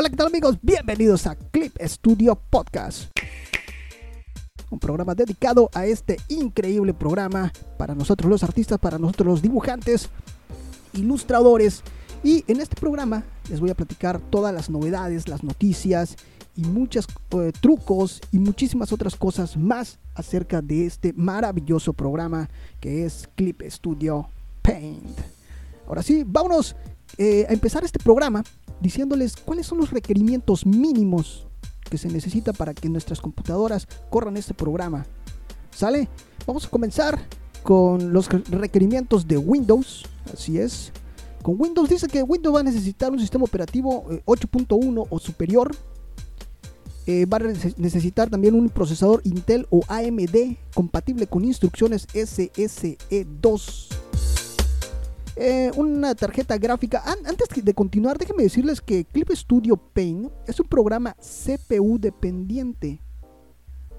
Hola, ¿qué tal amigos? Bienvenidos a Clip Studio Podcast. Un programa dedicado a este increíble programa para nosotros los artistas, para nosotros los dibujantes, ilustradores. Y en este programa les voy a platicar todas las novedades, las noticias y muchos eh, trucos y muchísimas otras cosas más acerca de este maravilloso programa que es Clip Studio Paint. Ahora sí, vámonos eh, a empezar este programa diciéndoles cuáles son los requerimientos mínimos que se necesita para que nuestras computadoras corran este programa. ¿Sale? Vamos a comenzar con los requerimientos de Windows. Así es. Con Windows dice que Windows va a necesitar un sistema operativo 8.1 eh, o superior. Eh, va a necesitar también un procesador Intel o AMD compatible con instrucciones SSE2 eh, una tarjeta gráfica. antes de continuar, déjenme decirles que Clip Studio Paint es un programa CPU dependiente.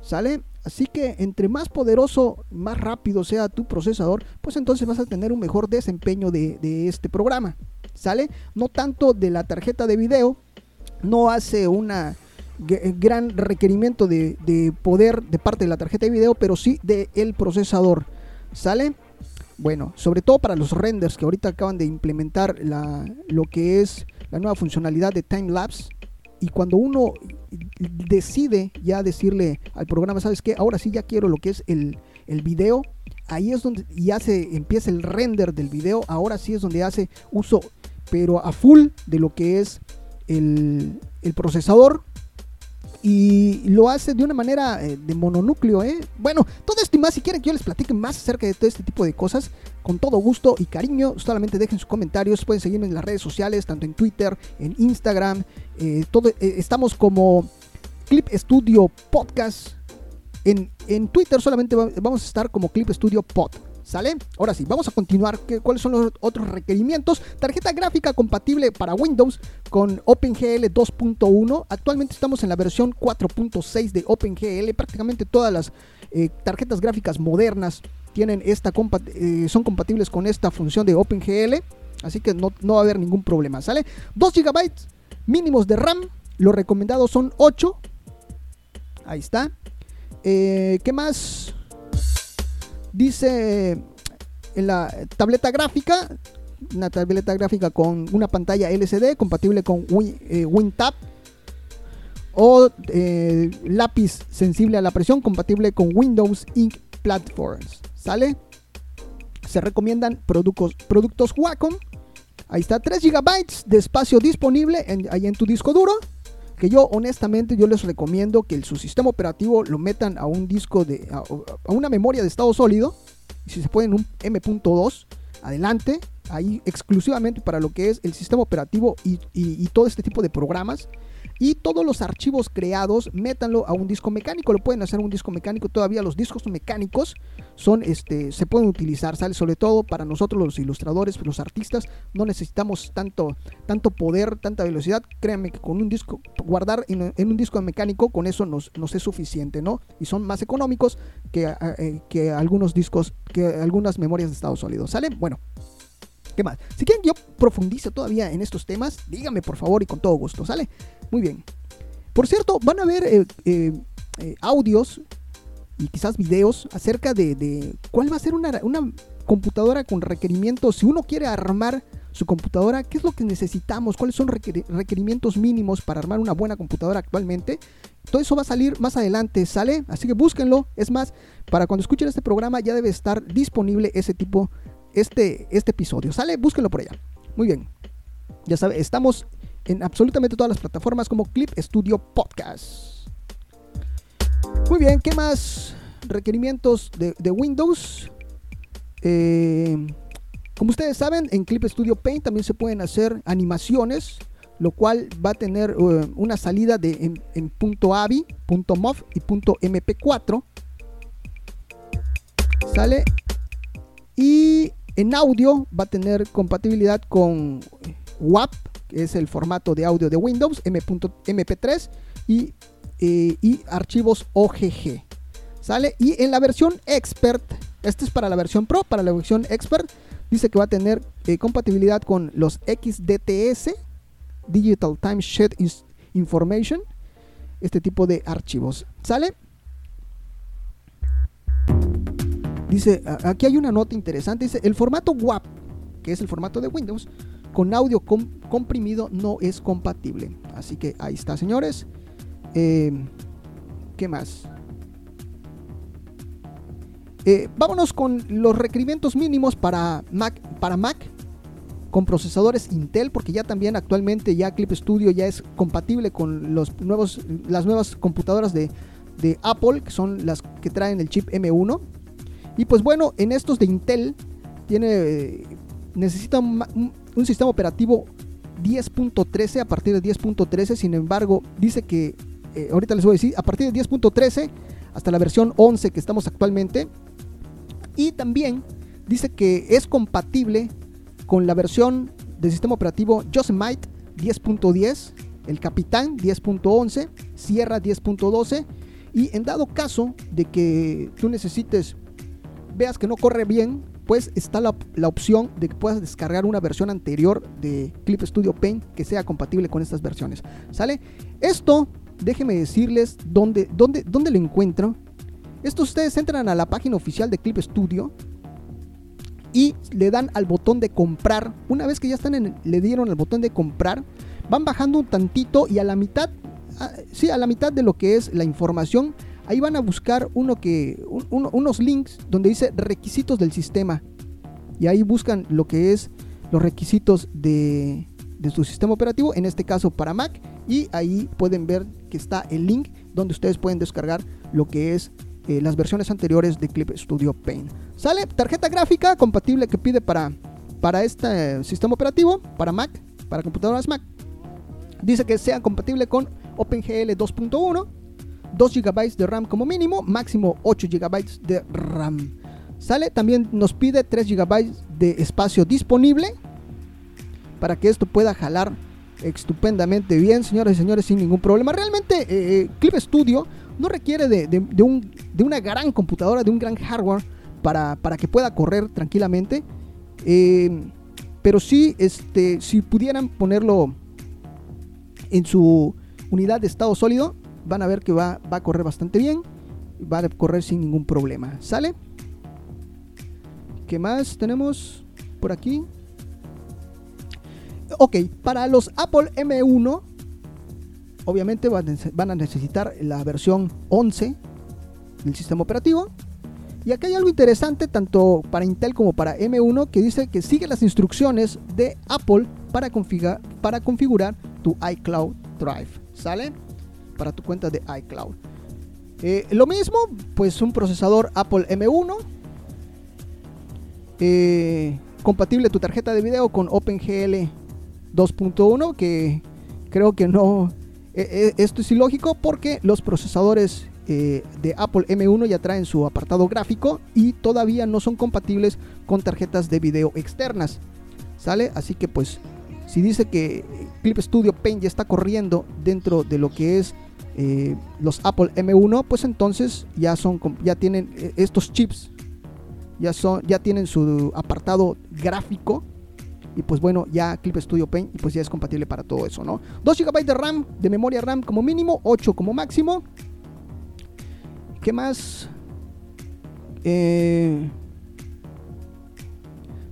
¿Sale? Así que entre más poderoso, más rápido sea tu procesador, pues entonces vas a tener un mejor desempeño de, este programa. ¿Sale? No tanto de la tarjeta de video, no hace un gran requerimiento de, de, poder de parte de la tarjeta de video, pero sí del procesador. ¿Sale? Bueno, sobre todo para los renders que ahorita acaban de implementar lo que es la nueva funcionalidad de time lapse. Y cuando uno decide ya decirle al programa, ¿sabes qué? Ahora sí ya quiero lo que es el, el video. Ahí es donde ya se empieza el render del video. Ahora sí es donde hace uso, pero a full de lo que es el, el procesador y lo hace de una manera eh, de mononúcleo, ¿eh? Bueno, todo esto y más, si quieren que yo les platique más acerca de todo este tipo de cosas, con todo gusto y cariño, solamente dejen sus comentarios, pueden seguirme en las redes sociales, tanto en Twitter, en Instagram, eh, todo, estamos como Clip Studio Podcast. En, en Twitter solamente vamos a estar como Clip Studio Pod. ¿Sale? Ahora sí, vamos a continuar. ¿Cuáles son los otros requerimientos? Tarjeta gráfica compatible para Windows con OpenGL 2.1. Actualmente estamos en la versión 4.6 de OpenGL. Prácticamente todas las eh, tarjetas gráficas modernas tienen esta eh, son compatibles con esta función de OpenGL. Así que no, va a haber ningún problema. ¿Sale? 2 GB mínimos de RAM. Los recomendados son 8. Ahí está. Eh, ¿Qué más? Dice en la tableta gráfica, una tableta gráfica con una pantalla LCD compatible con eh, WinTap o eh, lápiz sensible a la presión compatible con Windows Ink Platforms. ¿Sale? Se recomiendan productos, productos Wacom. Ahí está, 3 GB de espacio disponible ahí en tu disco duro que yo honestamente yo les recomiendo que su sistema operativo lo metan a un disco de a, una memoria de estado sólido si se puede en un M.2 adelante ahí exclusivamente para lo que es el sistema operativo y todo este tipo de programas y todos los archivos creados, métanlo a un disco mecánico. Lo pueden hacer un disco mecánico. Todavía los discos mecánicos son, este, se pueden utilizar, ¿sale? Sobre todo para nosotros los ilustradores, los artistas, no necesitamos tanto, tanto poder, tanta velocidad. Créanme que con un disco, guardar en, un disco mecánico, con eso nos, nos, es suficiente, ¿no? Y son más económicos que, eh, que algunos discos, que algunas memorias de estado sólido, ¿sale? Bueno. ¿Qué más? Si quieren que yo profundice todavía en estos temas, díganme por favor y con todo gusto, ¿sale? Muy bien. Por cierto, van a ver eh, eh, eh, audios y quizás videos acerca de, cuál va a ser una, computadora con requerimientos. Si uno quiere armar su computadora, qué es lo que necesitamos, cuáles son requerimientos mínimos para armar una buena computadora actualmente. Todo eso va a salir más adelante, ¿sale? Así que búsquenlo. Es más, para cuando escuchen este programa ya debe estar disponible ese tipo, este, este episodio, ¿sale? Búsquenlo por allá. Muy bien. Ya saben, estamos en absolutamente todas las plataformas como Clip Studio Podcast. Muy bien, ¿qué más? Requerimientos de, Windows. Eh, como ustedes saben, en Clip Studio Paint también se pueden hacer animaciones, lo cual va a tener eh, una salida de, en, .avi, .mov y .mp4. ¿Sale? Y en audio va a tener compatibilidad con WAP que es el formato de audio de Windows, MP3 y, eh, y archivos OGG. ¿Sale? Y en la versión Expert, este es para la versión Pro, para la versión Expert, dice que va a tener eh, compatibilidad con los XDTS, Digital Time Sheet Information, este tipo de archivos. ¿Sale? Dice, aquí hay una nota interesante, dice, el formato WAP, que es el formato de Windows, con audio comprimido no es compatible. Así que ahí está, señores. Eh, ¿Qué más? Eh, vámonos con los requerimientos mínimos para Mac, para Mac con procesadores Intel, porque ya también actualmente ya Clip Studio ya es compatible con los nuevos, las nuevas computadoras de, de Apple, que son las que traen el chip M1. Y pues bueno, en estos de Intel tiene necesita un, sistema operativo 10.13 a partir de 10.13. Sin embargo, dice que eh, ahorita les voy a decir a partir de 10.13 hasta la versión 11 que estamos actualmente. Y también dice que es compatible con la versión del sistema operativo Yosemite 10.10, el Capitán 10.11, Sierra 10.12 y en dado caso de que tú necesites, veas que no corre bien, pues está la, opción de que puedas descargar una versión anterior de Clip Studio Paint que sea compatible con estas versiones. ¿Sale? Esto, déjenme decirles dónde, dónde, dónde lo encuentro. Esto ustedes entran a la página oficial de Clip Studio y le dan al botón de comprar. Una vez que ya están en, le dieron al botón de comprar, van bajando un tantito y a la mitad, ah, sí, a la mitad de lo que es la información ahí van a buscar uno que, unos links donde dice requisitos del sistema. Y ahí buscan lo que es los requisitos de, su sistema operativo, en este caso para Mac. Y ahí pueden ver que está el link donde ustedes pueden descargar lo que es eh, las versiones anteriores de Clip Studio Paint. Sale tarjeta gráfica compatible que pide para, para este sistema operativo, para Mac, para computadoras Mac. Dice que sea compatible con OpenGL 2.1 2 GB de RAM como mínimo, máximo 8 GB de RAM. Sale, también nos pide 3 GB de espacio disponible para que esto pueda jalar estupendamente bien, señoras y señores, sin ningún problema. Realmente, eh, eh, Clip Studio no requiere de, un, de, una gran computadora, de un gran hardware para, para que pueda correr tranquilamente. Eh, pero sí, este, si pudieran ponerlo en su unidad de estado sólido, van a ver que va, va a correr bastante bien. Va a correr sin ningún problema. ¿Sale? ¿Qué más tenemos por aquí? Ok, para los Apple M1, obviamente van a necesitar la versión 11 del sistema operativo. Y acá hay algo interesante tanto para Intel como para M1 que dice que sigue las instrucciones de Apple para, para configurar tu iCloud Drive. ¿Sale? Para tu cuenta de iCloud. Eh, lo mismo, pues un procesador Apple M1. Eh, compatible tu tarjeta de video con OpenGL 2.1, que creo que no. E, e, esto es ilógico porque los procesadores eh, de Apple M1 ya traen su apartado gráfico y todavía no son compatibles con tarjetas de video externas. ¿Sale? Así que pues si dice que Clip Studio Paint ya está corriendo dentro de lo que es eh, los Apple M1, pues entonces ya son ya tienen eh, estos chips, ya son ya tienen su apartado gráfico y pues bueno, ya Clip Studio Paint pues ya es compatible para todo eso, ¿no? 2 GB de RAM, de memoria RAM como mínimo, 8 como máximo. ¿Qué más? Eh,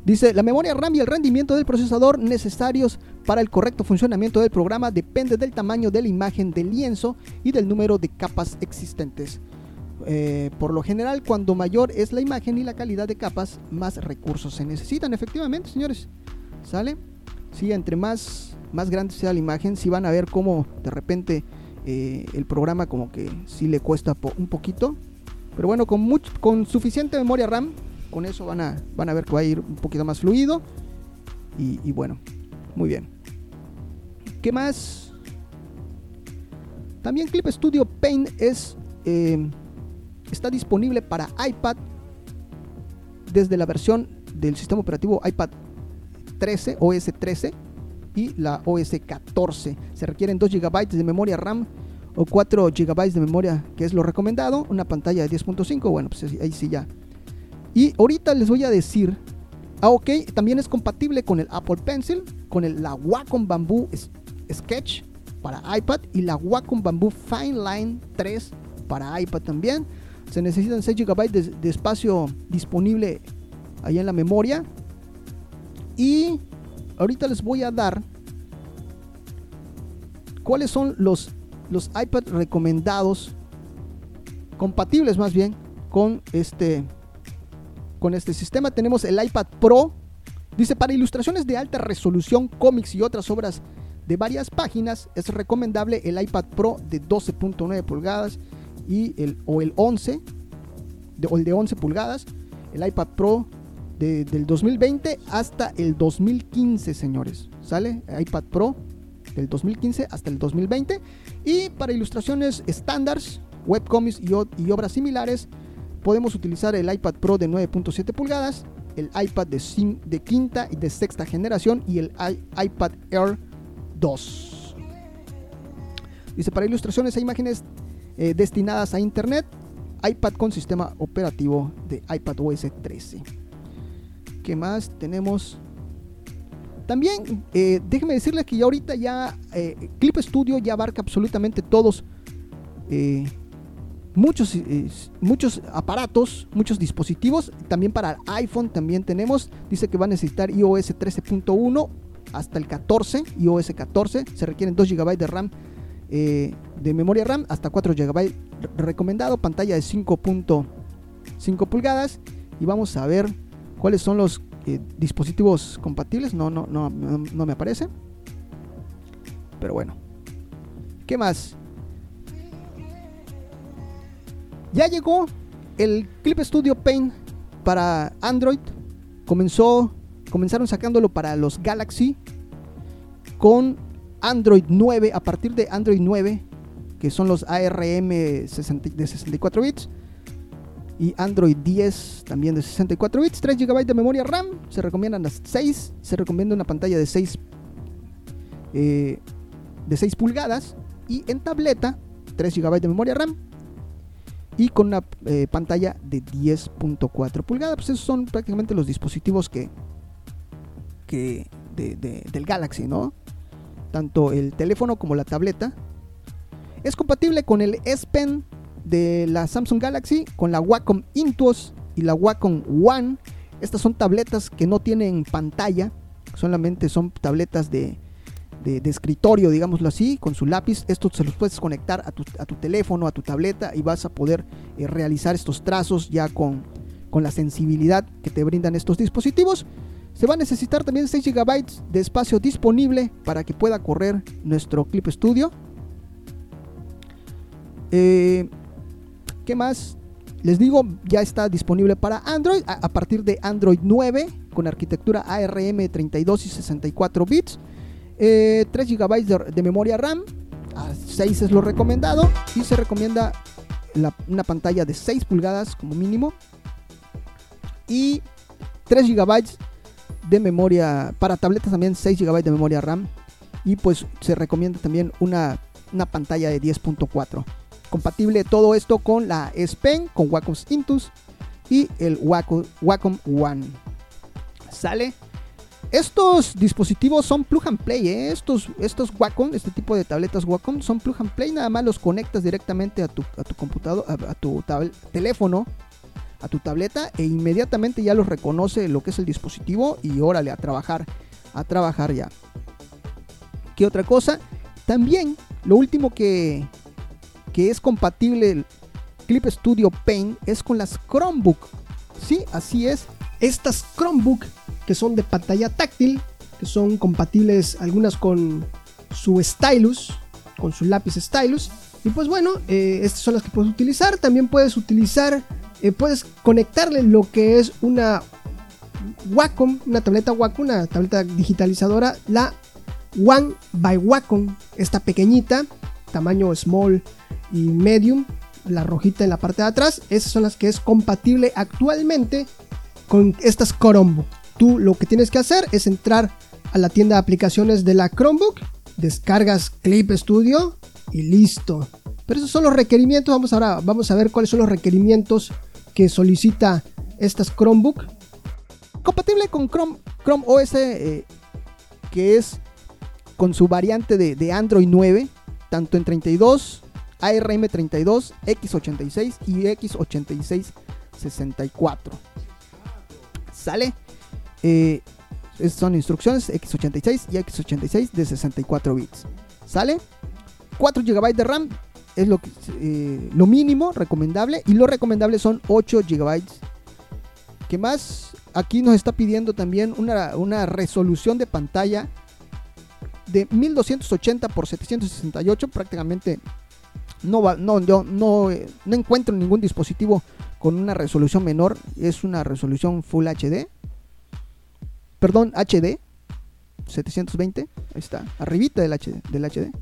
dice, la memoria RAM y el rendimiento del procesador necesarios para el correcto funcionamiento del programa depende del tamaño de la imagen del lienzo y del número de capas existentes. Eh, por lo general, cuando mayor es la imagen y la calidad de capas, más recursos se necesitan. Efectivamente, señores, ¿sale? Sí, entre más, más grande sea la imagen, si van a ver cómo de repente eh, el programa como que sí le cuesta un poquito. Pero bueno, con, con suficiente memoria RAM, con eso van a, van a ver que va a ir un poquito más fluido. y bueno, muy bien. ¿Qué más? También Clip Studio Paint es, eh, está disponible para iPad desde la versión del sistema operativo iPad 13, OS 13 y la OS 14. Se requieren 2 GB de memoria RAM o 4 GB de memoria, que es lo recomendado. Una pantalla de 10.5, bueno, pues ahí sí ya. Y ahorita les voy a decir, ah, ok, también es compatible con el Apple Pencil, con el, la Wacom Bamboo Sketch para iPad y la Wacom Bamboo Fine Line 3 para iPad también. Se necesitan 6 GB de, espacio disponible ahí en la memoria. Y ahorita les voy a dar cuáles son los, los iPad recomendados, compatibles más bien, con este, con este sistema. Tenemos el iPad Pro. Dice, para ilustraciones de alta resolución, cómics y otras obras de varias páginas, es recomendable el iPad Pro de 12.9 pulgadas y el, o el 11 o el de 11 pulgadas, el iPad Pro del 2020 hasta el 2015, señores. ¿Sale? iPad Pro del 2015 hasta el 2020. Y para ilustraciones estándares, webcomics y, y obras similares, podemos utilizar el iPad Pro de 9.7 pulgadas, el iPad de, de, quinta y de sexta generación y el iPad Air 2. Dice, para ilustraciones e imágenes eh, destinadas a Internet, iPad con sistema operativo de iPad OS 13. ¿Qué más tenemos? También eh, déjeme decirles que ya ahorita ya eh, Clip Studio ya abarca absolutamente todos muchos, muchos aparatos, muchos dispositivos. También para iPhone también tenemos. Dice que va a necesitar iOS 13.1 hasta el 14, iOS 14. Se requieren 2 GB de RAM eh, de memoria RAM hasta 4 GB recomendado, pantalla de 5.5 pulgadas y vamos a ver cuáles son los eh, dispositivos compatibles. No, no, no, no me aparece. Pero bueno. ¿Qué más? Ya llegó el Clip Studio Paint para Android. Comenzó, comenzaron sacándolo para los Galaxy con Android 9, a partir de Android 9, que son los ARM de 64 bits, y Android 10 también de 64 bits, 3 GB de memoria RAM, se recomiendan las 6, se recomienda una pantalla de 6, eh, de 6 pulgadas, y en tableta 3 GB de memoria RAM, y con una eh, pantalla de 10.4 pulgadas. Pues esos son prácticamente los dispositivos que, que del Galaxy, ¿no? tanto el teléfono como la tableta. Es compatible con el S Pen de la Samsung Galaxy, con la Wacom Intuos y la Wacom One. Estas son tabletas que no tienen pantalla, solamente son tabletas de, escritorio, digámoslo así, con su lápiz. Estos se los puedes conectar a tu, teléfono, a tu tableta y vas a poder eh, realizar estos trazos ya con, con la sensibilidad que te brindan estos dispositivos. Se va a necesitar también 6 GB de espacio disponible para que pueda correr nuestro Clip Studio. Eh, ¿Qué más? Les digo, ya está disponible para Android a, partir de Android 9 con arquitectura ARM 32 y 64 bits. 3 eh, GB de, memoria RAM, a 6 es lo recomendado y se recomienda una pantalla de 6 pulgadas como mínimo y 3 GB de memoria, para tabletas también 6 GB de memoria RAM y pues se recomienda también una, una pantalla de 10.4. Compatible todo esto con la S Pen, con Wacom Intus y el Wacom, One. ¿Sale? Estos dispositivos son plug and play, ¿eh? estos, estos Wacom, este tipo de tabletas Wacom son plug and play, nada más los conectas directamente a tu, a tu computador, a, tu teléfono a tu tableta e inmediatamente ya los reconoce lo que es el dispositivo y órale a trabajar, a trabajar ya. ¿Qué otra cosa? También lo último que, que es compatible el Clip Studio Paint es con las Chromebook. Sí, así es. Estas Chromebook que son de pantalla táctil, que son compatibles algunas con su stylus, con su lápiz stylus. Y pues bueno, eh, estas son las que puedes utilizar. También puedes utilizar eh, puedes conectarle lo que es una Wacom, una tableta Wacom, una tableta digitalizadora, la One by Wacom, esta pequeñita, tamaño small y medium, la rojita en la parte de atrás, esas son las que es compatible actualmente con estas Chromebook. Tú lo que tienes que hacer es entrar a la tienda de aplicaciones de la Chromebook, descargas Clip Studio y listo. Pero esos son los requerimientos. Vamos ahora vamos a ver cuáles son los requerimientos que solicita estas Chromebook. Compatible con Chrome, Chrome OS, eh, que es con su variante de, Android 9, tanto en 32, ARM32, X86 y X8664. ¿Sale? Eh, son instrucciones X86 y X86 de 64 bits. ¿Sale? 4 GB de RAM es lo, eh, lo mínimo recomendable y lo recomendable son 8 GB. ¿Qué más? Aquí nos está pidiendo también una, una resolución de pantalla de 1280 x 768. Prácticamente no, va, no, yo no, eh, no encuentro ningún dispositivo con una resolución menor. Es una resolución Full HD. Perdón, HD. 720. Ahí está. Arribita del HD. Del HD.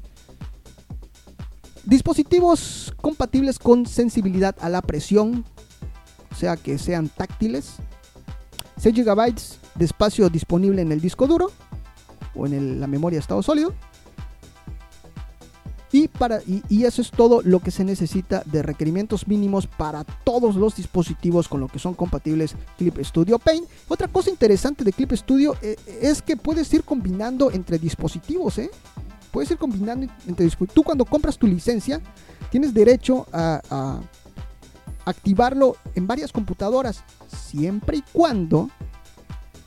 Dispositivos compatibles con sensibilidad a la presión, o sea que sean táctiles. 6 GB de espacio disponible en el disco duro o en la memoria estado sólido. Y, para, y, eso es todo lo que se necesita de requerimientos mínimos para todos los dispositivos con lo que son compatibles Clip Studio Paint. Otra cosa interesante de Clip Studio eh, es que puedes ir combinando entre dispositivos. ¿eh? Puedes ir combinando entre dispositivos. Tú cuando compras tu licencia, tienes derecho a, activarlo en varias computadoras, siempre y cuando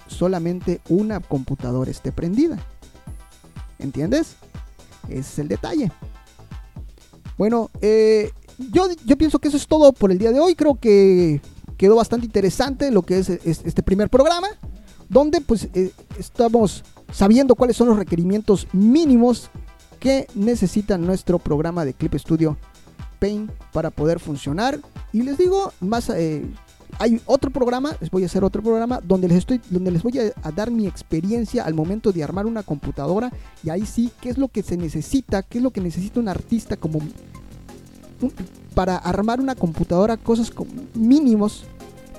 solamente una computadora esté prendida. ¿Entiendes? Ese es el detalle. Bueno, eh, yo, yo, pienso que eso es todo por el día de hoy. Creo que quedó bastante interesante lo que es, este primer programa, donde pues eh, estamos sabiendo cuáles son los requerimientos mínimos que necesita nuestro programa de Clip Studio Paint para poder funcionar. Y les digo, más eh, hay otro programa, les voy a hacer otro programa donde les estoy, donde les voy a, dar mi experiencia al momento de armar una computadora y ahí sí, qué es lo que se necesita, qué es lo que necesita un artista como para armar una computadora, cosas mínimos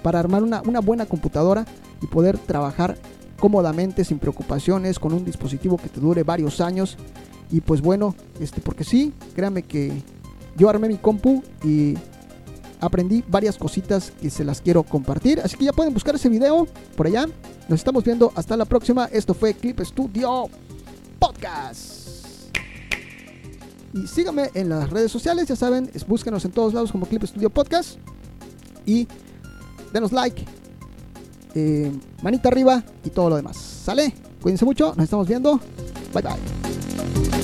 para armar una, una buena computadora y poder trabajar cómodamente, sin preocupaciones, con un dispositivo que te dure varios años. Y pues bueno, este, porque sí, créanme que yo armé mi compu y aprendí varias cositas que se las quiero compartir. Así que ya pueden buscar ese video por allá. Nos estamos viendo hasta la próxima. Esto fue Clip Studio Podcast. Y síganme en las redes sociales, ya saben, búsquenos en todos lados como Clip Studio Podcast. Y denos like, eh, manita arriba y todo lo demás. ¿Sale? Cuídense mucho, nos estamos viendo. Bye bye.